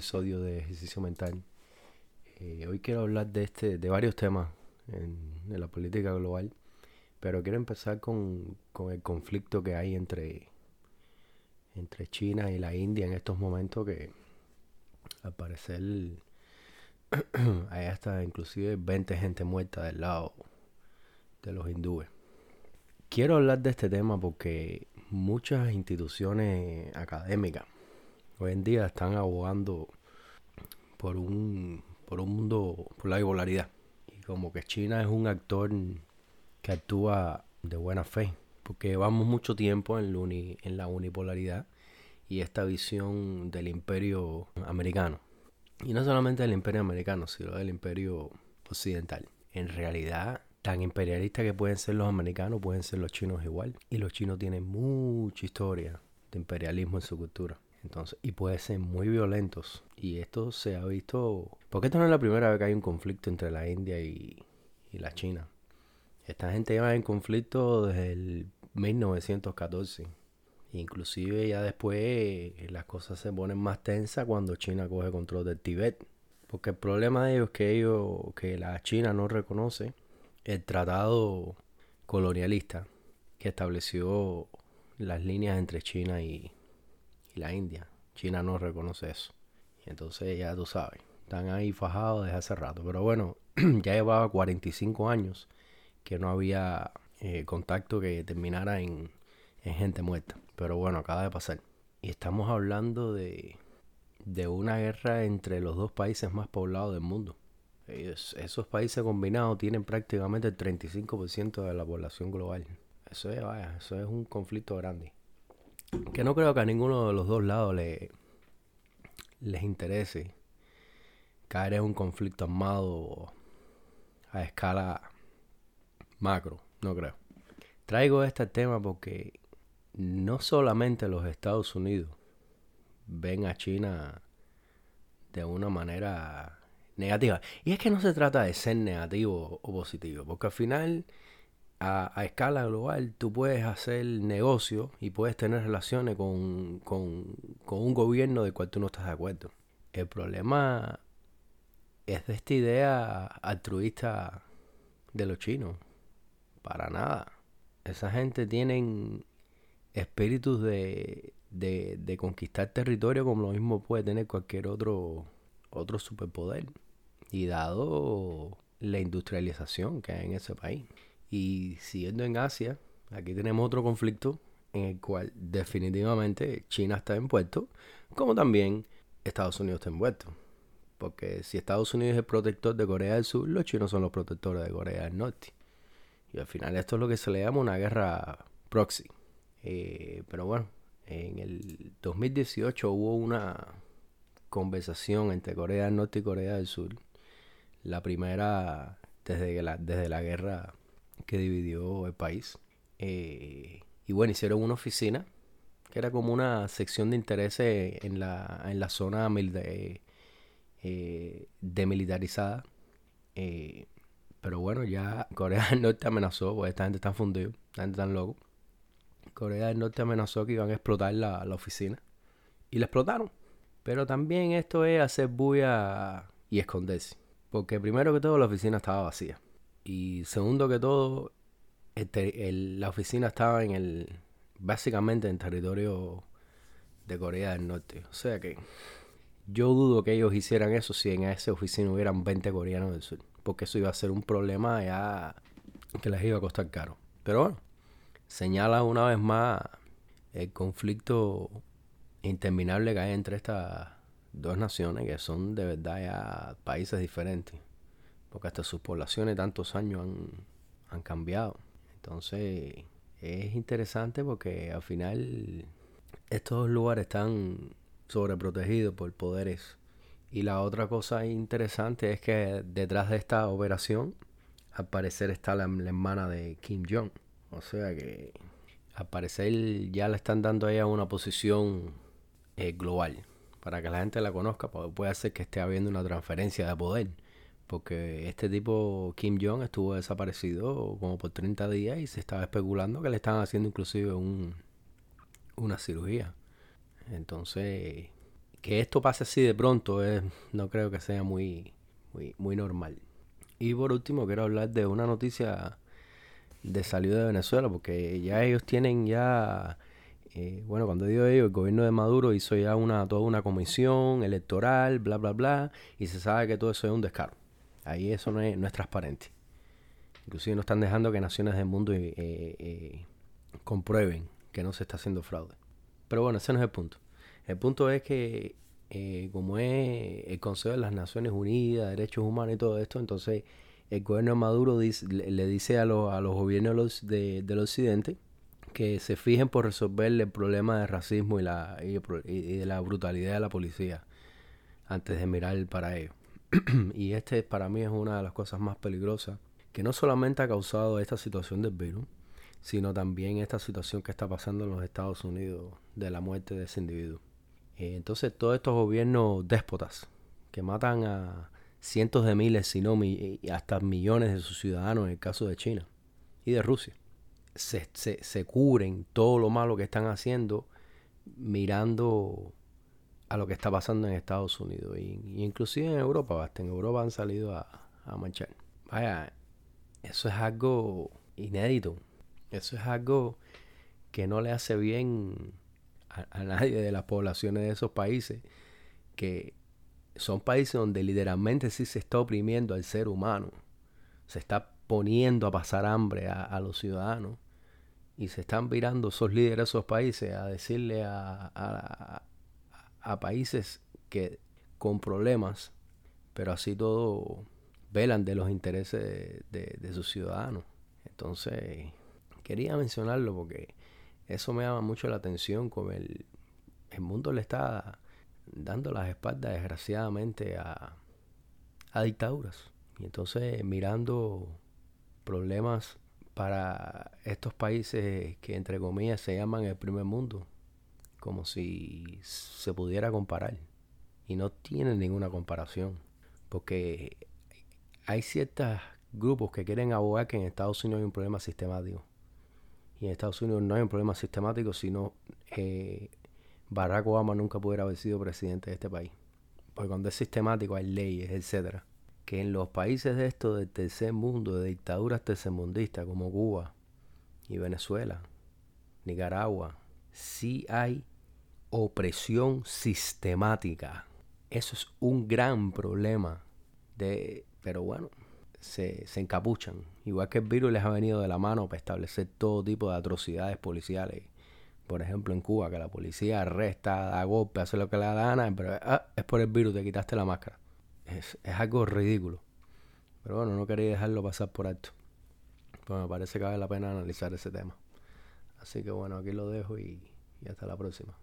episodio de ejercicio mental. Eh, hoy quiero hablar de este, de varios temas en, la política global, pero quiero empezar con, el conflicto que hay entre, entre China y la India en estos momentos que al parecer hay hasta inclusive 20 gente muerta del lado de los hindúes. Quiero hablar de este tema porque muchas instituciones académicas hoy en día están abogando por un, por un mundo, por la bipolaridad. Y como que China es un actor que actúa de buena fe, porque llevamos mucho tiempo en, en la unipolaridad y esta visión del imperio americano. Y no solamente del imperio americano, sino del imperio occidental. En realidad, tan imperialistas que pueden ser los americanos, pueden ser los chinos igual. Y los chinos tienen mucha historia de imperialismo en su cultura. Entonces, y puede ser muy violentos. Y esto se ha visto. Porque esto no es la primera vez que hay un conflicto entre la India y, la China. Esta gente lleva en conflicto desde el 1914. Inclusive ya después eh, las cosas se ponen más tensas cuando China coge control del Tíbet. Porque el problema de ellos es que ellos, que la China no reconoce el tratado colonialista que estableció las líneas entre China y, y la India. China no reconoce eso. Y entonces ya tú sabes, están ahí fajados desde hace rato. Pero bueno, ya llevaba 45 años que no había eh, contacto que terminara en, gente muerta. Pero bueno, acaba de pasar. Y estamos hablando de, de una guerra entre los dos países más poblados del mundo. esos países combinados tienen prácticamente el 35% de la población global. Eso es, eso es un conflicto grande que no creo que a ninguno de los dos lados le, les interese caer en un conflicto armado a escala macro, no creo. Traigo este tema porque no solamente los Estados Unidos ven a China de una manera negativa. Y es que no se trata de ser negativo o positivo, porque al final a, escala global tú puedes hacer negocio y puedes tener relaciones con, con, un gobierno del cual tú no estás de acuerdo. El problema es de esta idea altruista de los chinos. Para nada. Esa gente tienen espíritus de, de, de, conquistar territorio como lo mismo puede tener cualquier otro, otro superpoder. Y dado la industrialización que hay en ese país. Y siguiendo en Asia, aquí tenemos otro conflicto en el cual definitivamente China está envuelto, como también Estados Unidos está envuelto. Porque si Estados Unidos es protector de Corea del Sur, los chinos son los protectores de Corea del Norte. Y al final esto es lo que se le llama una guerra proxy. Eh, pero bueno, en el 2018 hubo una conversación entre Corea del Norte y Corea del Sur. La primera desde la, desde la guerra que dividió el país. Eh, y bueno, hicieron una oficina que era como una sección de intereses en la, en la zona de, eh, demilitarizada. Eh, pero bueno, ya Corea del Norte amenazó, pues esta gente está fundida, esta gente está loco. Corea del Norte amenazó que iban a explotar la, la oficina. Y la explotaron. Pero también esto es hacer bulla y esconderse. Porque primero que todo la oficina estaba vacía. Y segundo que todo, este, la oficina estaba en el, básicamente en territorio de Corea del Norte. O sea que yo dudo que ellos hicieran eso si en esa oficina hubieran 20 coreanos del sur. Porque eso iba a ser un problema ya que les iba a costar caro. Pero bueno, señala una vez más el conflicto interminable que hay entre estas dos naciones que son de verdad ya países diferentes porque hasta sus poblaciones tantos años han, cambiado. Entonces es interesante porque al final estos lugares están sobreprotegidos por poderes. Y la otra cosa interesante es que detrás de esta operación, al parecer está la, hermana de Kim Jong. O sea que al parecer ya le están dando a ella una posición eh, global. Para que la gente la conozca, puede ser que esté habiendo una transferencia de poder porque este tipo Kim Jong estuvo desaparecido como por 30 días y se estaba especulando que le estaban haciendo inclusive un, una cirugía. Entonces, que esto pase así de pronto es, no creo que sea muy, muy, normal. Y por último quiero hablar de una noticia de salida de Venezuela, porque ya ellos tienen ya, eh, bueno, cuando digo ellos, el gobierno de Maduro hizo ya una, toda una comisión electoral, bla, bla, bla, y se sabe que todo eso es un descaro. Ahí eso no es, no es transparente. Inclusive no están dejando que naciones del mundo eh, eh, comprueben que no se está haciendo fraude. Pero bueno, ese no es el punto. El punto es que eh, como es el Consejo de las Naciones Unidas, Derechos Humanos y todo esto, entonces el gobierno de Maduro le, dice a, a los gobiernos del occidente que se fijen por resolver el problema de racismo y, la, y, de la brutalidad de la policía antes de mirar para ello. y este para mí es una de las cosas más peligrosas que no solamente ha causado esta situación del virus, sino también esta situación que está pasando en los Estados Unidos de la muerte de ese individuo. Eh, entonces todos estos gobiernos déspotas que matan a cientos de miles, si no hasta millones de sus ciudadanos en el caso de China y de Rusia, se, se, cubren todo lo malo que están haciendo mirando a lo que está pasando en Estados Unidos y, inclusive en Europa, hasta en Europa han salido a, a. Vaya, eso es algo inédito. Eso es algo que no le hace bien a, nadie de las poblaciones de esos países, que son países donde literalmente sí se está oprimiendo al ser humano, se está poniendo a pasar hambre a, los ciudadanos y se están virando esos líderes de esos países a decirle a, a, países que con problemas, pero así todo velan de los intereses de, sus ciudadanos. Entonces, quería mencionarlo porque eso me llama mucho la atención, como el, el mundo le está dando las espaldas desgraciadamente a, a dictaduras. Y entonces mirando problemas para estos países que entre comillas se llaman el primer mundo, como si se pudiera comparar. Y no tienen ninguna comparación, porque hay ciertos grupos que quieren abogar que en Estados Unidos hay un problema sistemático. Y en Estados Unidos no hay un problema sistemático, sino eh, Barack Obama nunca pudiera haber sido presidente de este país. Porque cuando es sistemático hay leyes, etcétera. Que en los países de esto del tercer mundo, de dictaduras tercermundistas como Cuba y Venezuela, Nicaragua, sí hay opresión sistemática. Eso es un gran problema de pero bueno, se, se encapuchan. Igual que el virus les ha venido de la mano para establecer todo tipo de atrocidades policiales. Por ejemplo, en Cuba, que la policía arresta, da golpe, hace lo que le da la gana, pero ah, es por el virus, te quitaste la máscara. Es, es algo ridículo. Pero bueno, no quería dejarlo pasar por alto. Pues me parece que vale la pena analizar ese tema. Así que bueno, aquí lo dejo y hasta la próxima.